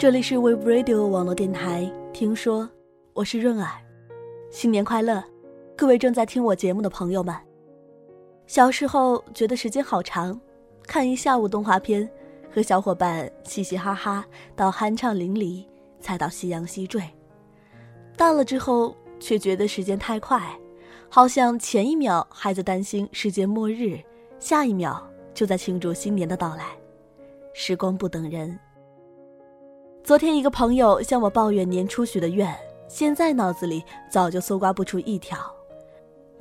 这里是 Wave Radio 网络电台。听说我是润儿，新年快乐，各位正在听我节目的朋友们。小时候觉得时间好长，看一下午动画片，和小伙伴嘻嘻哈哈到酣畅淋漓，才到夕阳西坠。大了之后却觉得时间太快，好像前一秒还在担心世界末日，下一秒就在庆祝新年的到来。时光不等人。昨天一个朋友向我抱怨年初许的愿，现在脑子里早就搜刮不出一条，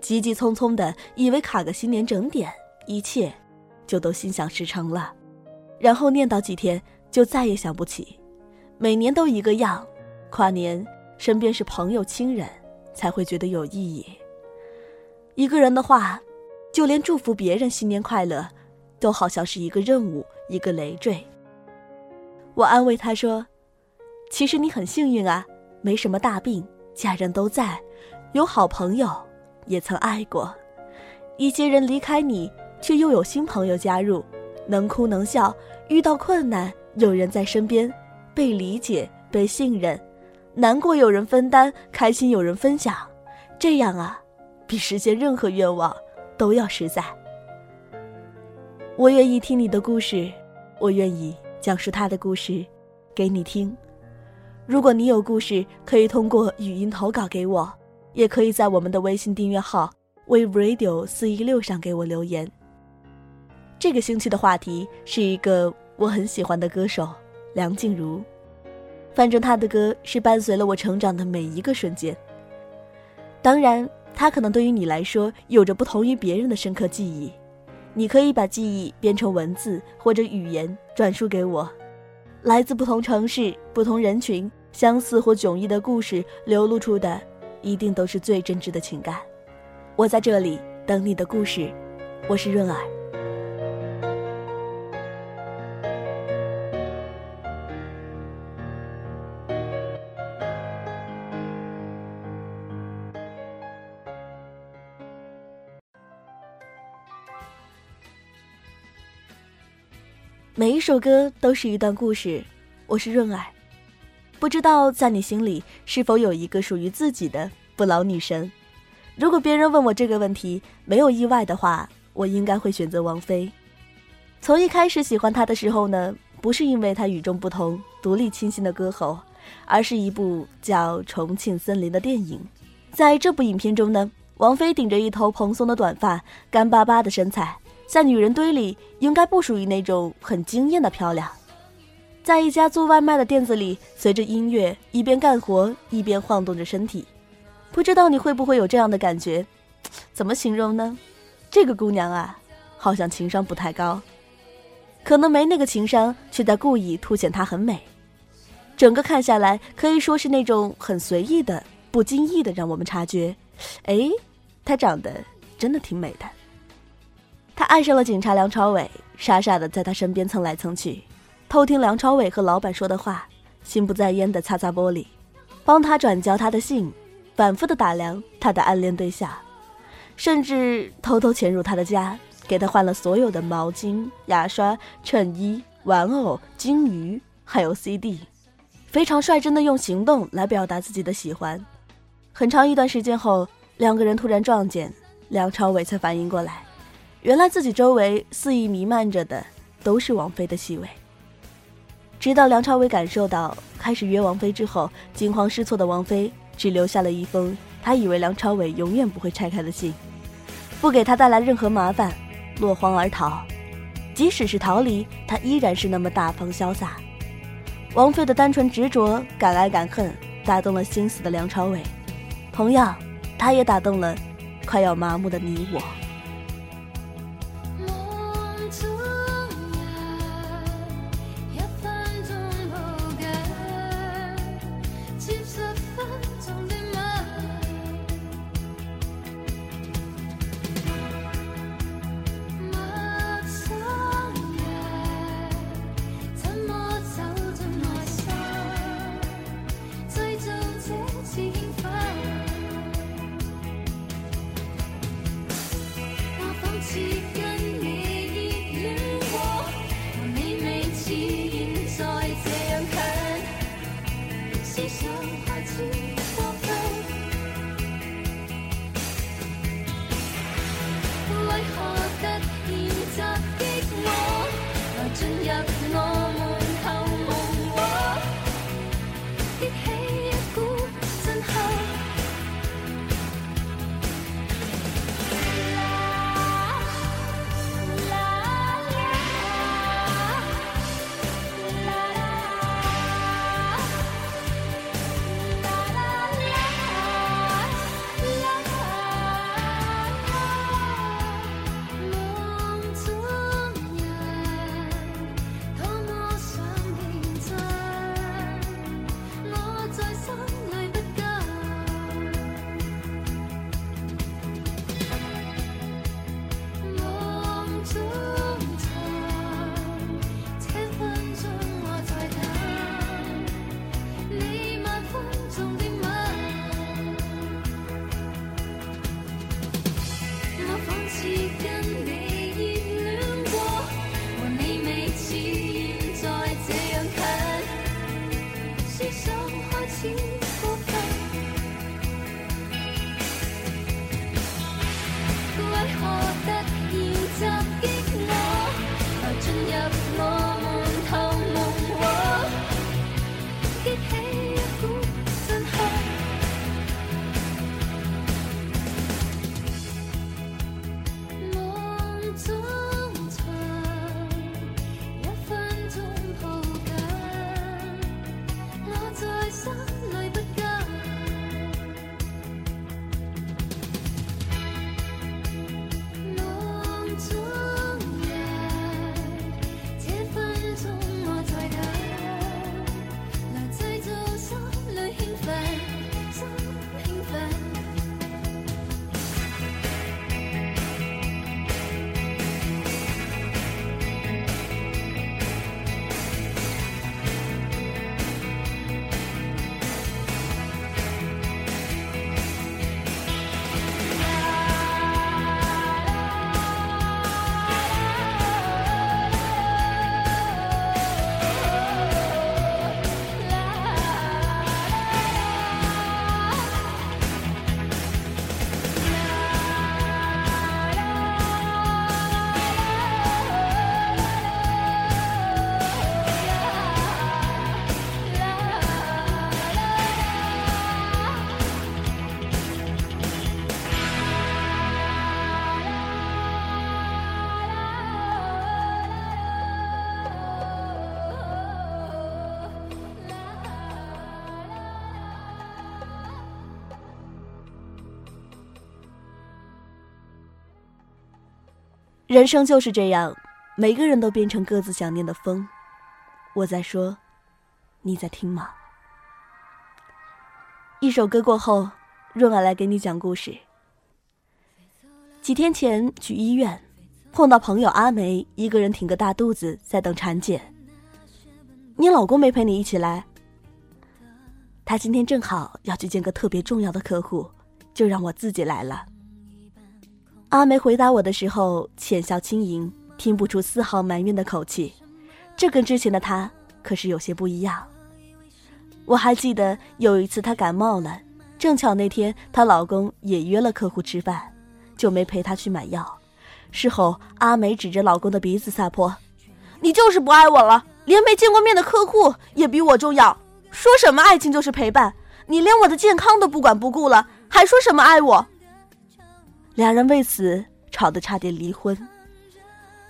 急急匆匆的以为卡个新年整点，一切就都心想事成了，然后念叨几天就再也想不起，每年都一个样，跨年身边是朋友亲人才会觉得有意义。一个人的话，就连祝福别人新年快乐，都好像是一个任务，一个累赘。我安慰他说：“其实你很幸运啊，没什么大病，家人都在，有好朋友，也曾爱过。一些人离开你，却又有新朋友加入，能哭能笑，遇到困难有人在身边，被理解，被信任，难过有人分担，开心有人分享，这样啊，比实现任何愿望都要实在。我愿意听你的故事，我愿意。”讲述他的故事，给你听。如果你有故事，可以通过语音投稿给我，也可以在我们的微信订阅号 “wave radio 四一六”上给我留言。这个星期的话题是一个我很喜欢的歌手梁静茹，反正她的歌是伴随了我成长的每一个瞬间。当然，她可能对于你来说有着不同于别人的深刻记忆。你可以把记忆变成文字或者语言转述给我，来自不同城市、不同人群，相似或迥异的故事流露出的，一定都是最真挚的情感。我在这里等你的故事，我是润儿。每一首歌都是一段故事，我是润儿。不知道在你心里是否有一个属于自己的不老女神？如果别人问我这个问题，没有意外的话，我应该会选择王菲。从一开始喜欢她的时候呢，不是因为她与众不同、独立清新的歌喉，而是一部叫《重庆森林》的电影。在这部影片中呢，王菲顶着一头蓬松的短发，干巴巴的身材。在女人堆里，应该不属于那种很惊艳的漂亮。在一家做外卖的店子里，随着音乐一边干活一边晃动着身体，不知道你会不会有这样的感觉？怎么形容呢？这个姑娘啊，好像情商不太高，可能没那个情商，却在故意凸显她很美。整个看下来，可以说是那种很随意的、不经意的让我们察觉，哎，她长得真的挺美的。他爱上了警察梁朝伟，傻傻的在他身边蹭来蹭去，偷听梁朝伟和老板说的话，心不在焉的擦擦玻璃，帮他转交他的信，反复的打量他的暗恋对象，甚至偷偷潜入他的家，给他换了所有的毛巾、牙刷、衬衣、玩偶、金鱼，还有 CD，非常率真的用行动来表达自己的喜欢。很长一段时间后，两个人突然撞见，梁朝伟才反应过来。原来自己周围肆意弥漫着的都是王菲的气味。直到梁朝伟感受到开始约王菲之后，惊慌失措的王菲只留下了一封他以为梁朝伟永远不会拆开的信，不给他带来任何麻烦，落荒而逃。即使是逃离，他依然是那么大方潇洒。王菲的单纯执着、敢爱敢恨，打动了心死的梁朝伟，同样，他也打动了快要麻木的你我。你想抛弃人生就是这样，每个人都变成各自想念的风。我在说，你在听吗？一首歌过后，润儿来给你讲故事。几天前去医院，碰到朋友阿梅，一个人挺个大肚子在等产检。你老公没陪你一起来？他今天正好要去见个特别重要的客户，就让我自己来了。阿梅回答我的时候，浅笑轻盈，听不出丝毫埋怨的口气，这跟之前的她可是有些不一样。我还记得有一次她感冒了，正巧那天她老公也约了客户吃饭，就没陪她去买药。事后，阿梅指着老公的鼻子撒泼：“你就是不爱我了，连没见过面的客户也比我重要。说什么爱情就是陪伴，你连我的健康都不管不顾了，还说什么爱我？”两人为此吵得差点离婚，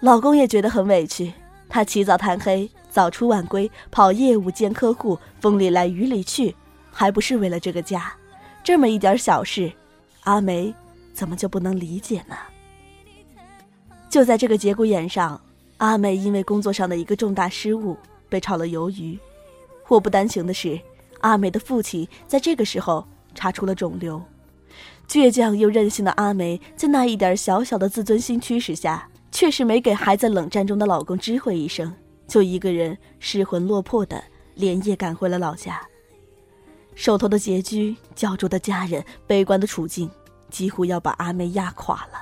老公也觉得很委屈。他起早贪黑，早出晚归，跑业务见客户，风里来雨里去，还不是为了这个家？这么一点小事，阿梅怎么就不能理解呢？就在这个节骨眼上，阿梅因为工作上的一个重大失误被炒了鱿鱼。祸不单行的是，阿梅的父亲在这个时候查出了肿瘤。倔强又任性的阿梅，在那一点小小的自尊心驱使下，确实没给还在冷战中的老公知会一声，就一个人失魂落魄的连夜赶回了老家。手头的拮据、焦灼的家人、悲观的处境，几乎要把阿梅压垮了。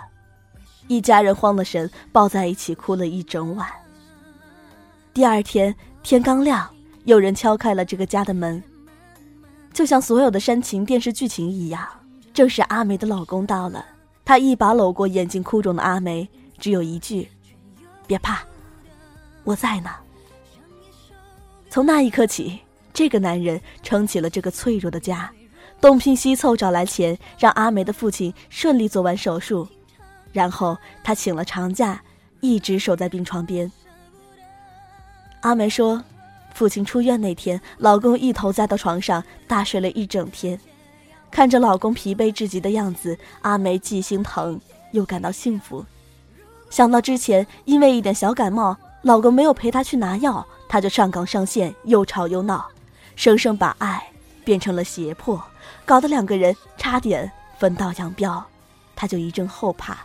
一家人慌了神，抱在一起哭了一整晚。第二天天刚亮，有人敲开了这个家的门。就像所有的煽情电视剧情一样。正是阿梅的老公到了，他一把搂过眼睛哭肿的阿梅，只有一句：“别怕，我在呢。”从那一刻起，这个男人撑起了这个脆弱的家，东拼西凑找来钱，让阿梅的父亲顺利做完手术，然后他请了长假，一直守在病床边。阿梅说：“父亲出院那天，老公一头栽到床上，大睡了一整天。”看着老公疲惫至极的样子，阿梅既心疼又感到幸福。想到之前因为一点小感冒，老公没有陪她去拿药，她就上岗上线，又吵又闹，生生把爱变成了胁迫，搞得两个人差点分道扬镳。她就一阵后怕。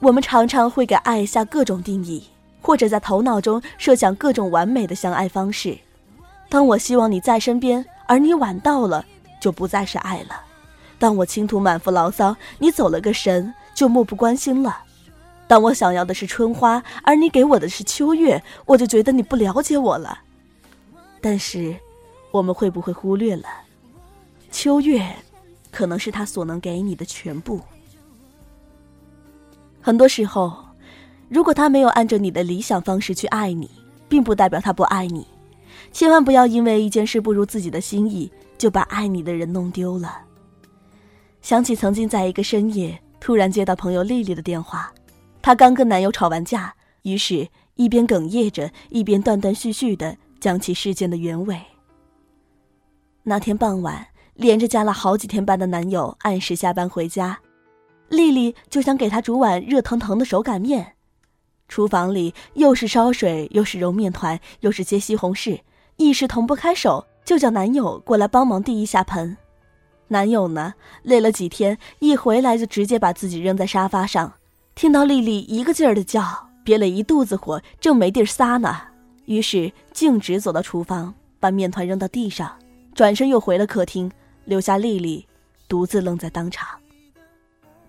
我们常常会给爱下各种定义，或者在头脑中设想各种完美的相爱方式。当我希望你在身边，而你晚到了。就不再是爱了。当我倾吐满腹牢骚，你走了个神，就漠不关心了。当我想要的是春花，而你给我的是秋月，我就觉得你不了解我了。但是，我们会不会忽略了，秋月，可能是他所能给你的全部。很多时候，如果他没有按照你的理想方式去爱你，并不代表他不爱你。千万不要因为一件事不如自己的心意。就把爱你的人弄丢了。想起曾经在一个深夜突然接到朋友丽丽的电话，她刚跟男友吵完架，于是一边哽咽着，一边断断续续的讲起事件的原委。那天傍晚，连着加了好几天班的男友按时下班回家，丽丽就想给他煮碗热腾腾的手擀面，厨房里又是烧水，又是揉面团，又是切西红柿，一时腾不开手。就叫男友过来帮忙递一下盆，男友呢累了几天，一回来就直接把自己扔在沙发上，听到丽丽一个劲儿的叫，憋了一肚子火，正没地儿撒呢，于是径直走到厨房，把面团扔到地上，转身又回了客厅，留下丽丽独自愣在当场。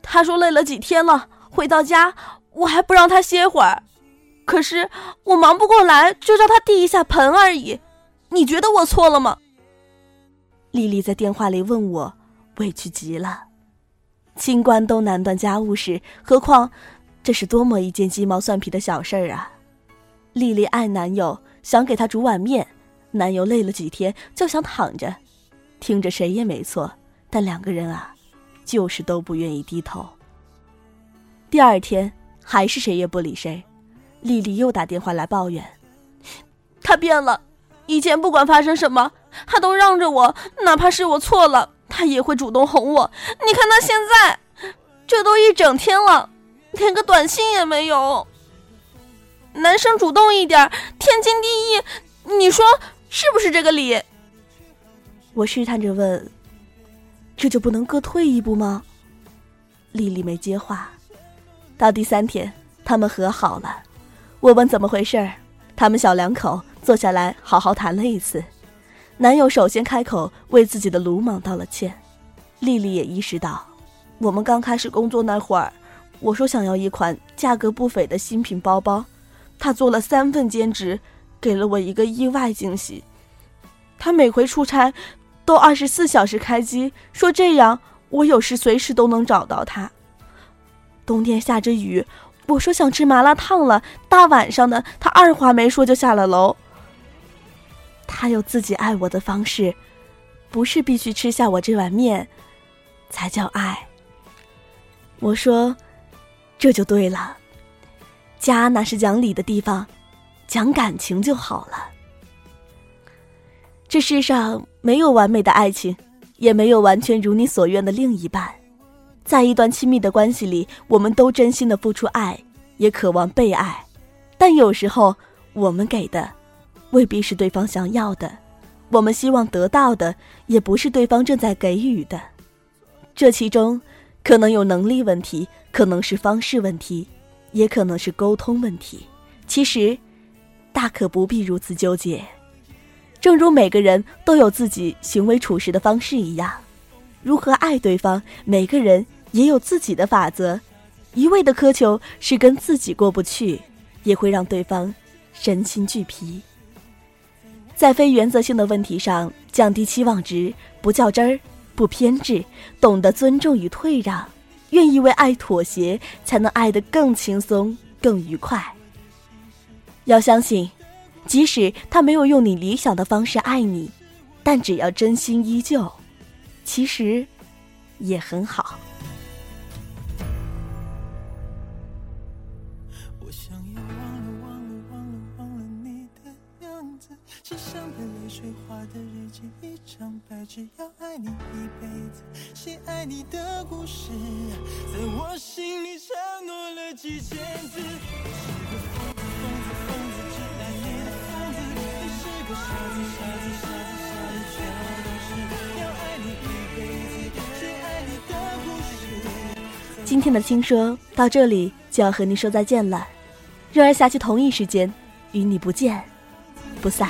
他说累了几天了，回到家我还不让他歇会儿，可是我忙不过来，就叫他递一下盆而已。你觉得我错了吗？丽丽在电话里问我，委屈极了。清官都难断家务事，何况这是多么一件鸡毛蒜皮的小事儿啊！丽丽爱男友，想给他煮碗面，男友累了几天就想躺着，听着谁也没错，但两个人啊，就是都不愿意低头。第二天还是谁也不理谁，丽丽又打电话来抱怨，他变了。以前不管发生什么，他都让着我，哪怕是我错了，他也会主动哄我。你看他现在，这都一整天了，连个短信也没有。男生主动一点，天经地义，你说是不是这个理？我试探着问：“这就不能各退一步吗？”丽丽没接话。到第三天，他们和好了。我问怎么回事儿，他们小两口。坐下来好好谈了一次，男友首先开口为自己的鲁莽道了歉。丽丽也意识到，我们刚开始工作那会儿，我说想要一款价格不菲的新品包包，他做了三份兼职，给了我一个意外惊喜。他每回出差都二十四小时开机，说这样我有事随时都能找到他。冬天下着雨，我说想吃麻辣烫了，大晚上的，他二话没说就下了楼。他有自己爱我的方式，不是必须吃下我这碗面，才叫爱。我说，这就对了，家那是讲理的地方，讲感情就好了。这世上没有完美的爱情，也没有完全如你所愿的另一半。在一段亲密的关系里，我们都真心的付出爱，也渴望被爱，但有时候我们给的。未必是对方想要的，我们希望得到的也不是对方正在给予的，这其中可能有能力问题，可能是方式问题，也可能是沟通问题。其实，大可不必如此纠结。正如每个人都有自己行为处事的方式一样，如何爱对方，每个人也有自己的法则。一味的苛求是跟自己过不去，也会让对方身心俱疲。在非原则性的问题上降低期望值，不较真儿，不偏执，懂得尊重与退让，愿意为爱妥协，才能爱得更轻松、更愉快。要相信，即使他没有用你理想的方式爱你，但只要真心依旧，其实也很好。我想要写上的泪水，画的日记，一张白纸，要爱你一辈子，写爱你的故事，在我心里承诺了几千字。是个疯子，疯子，疯子，只爱你的疯子。你是个傻子，傻子，傻子，傻子，全部都是要爱你一辈子，写爱你的故事。今天的听说到这里就要和您说再见了，热儿下期同一时间与你不见不散。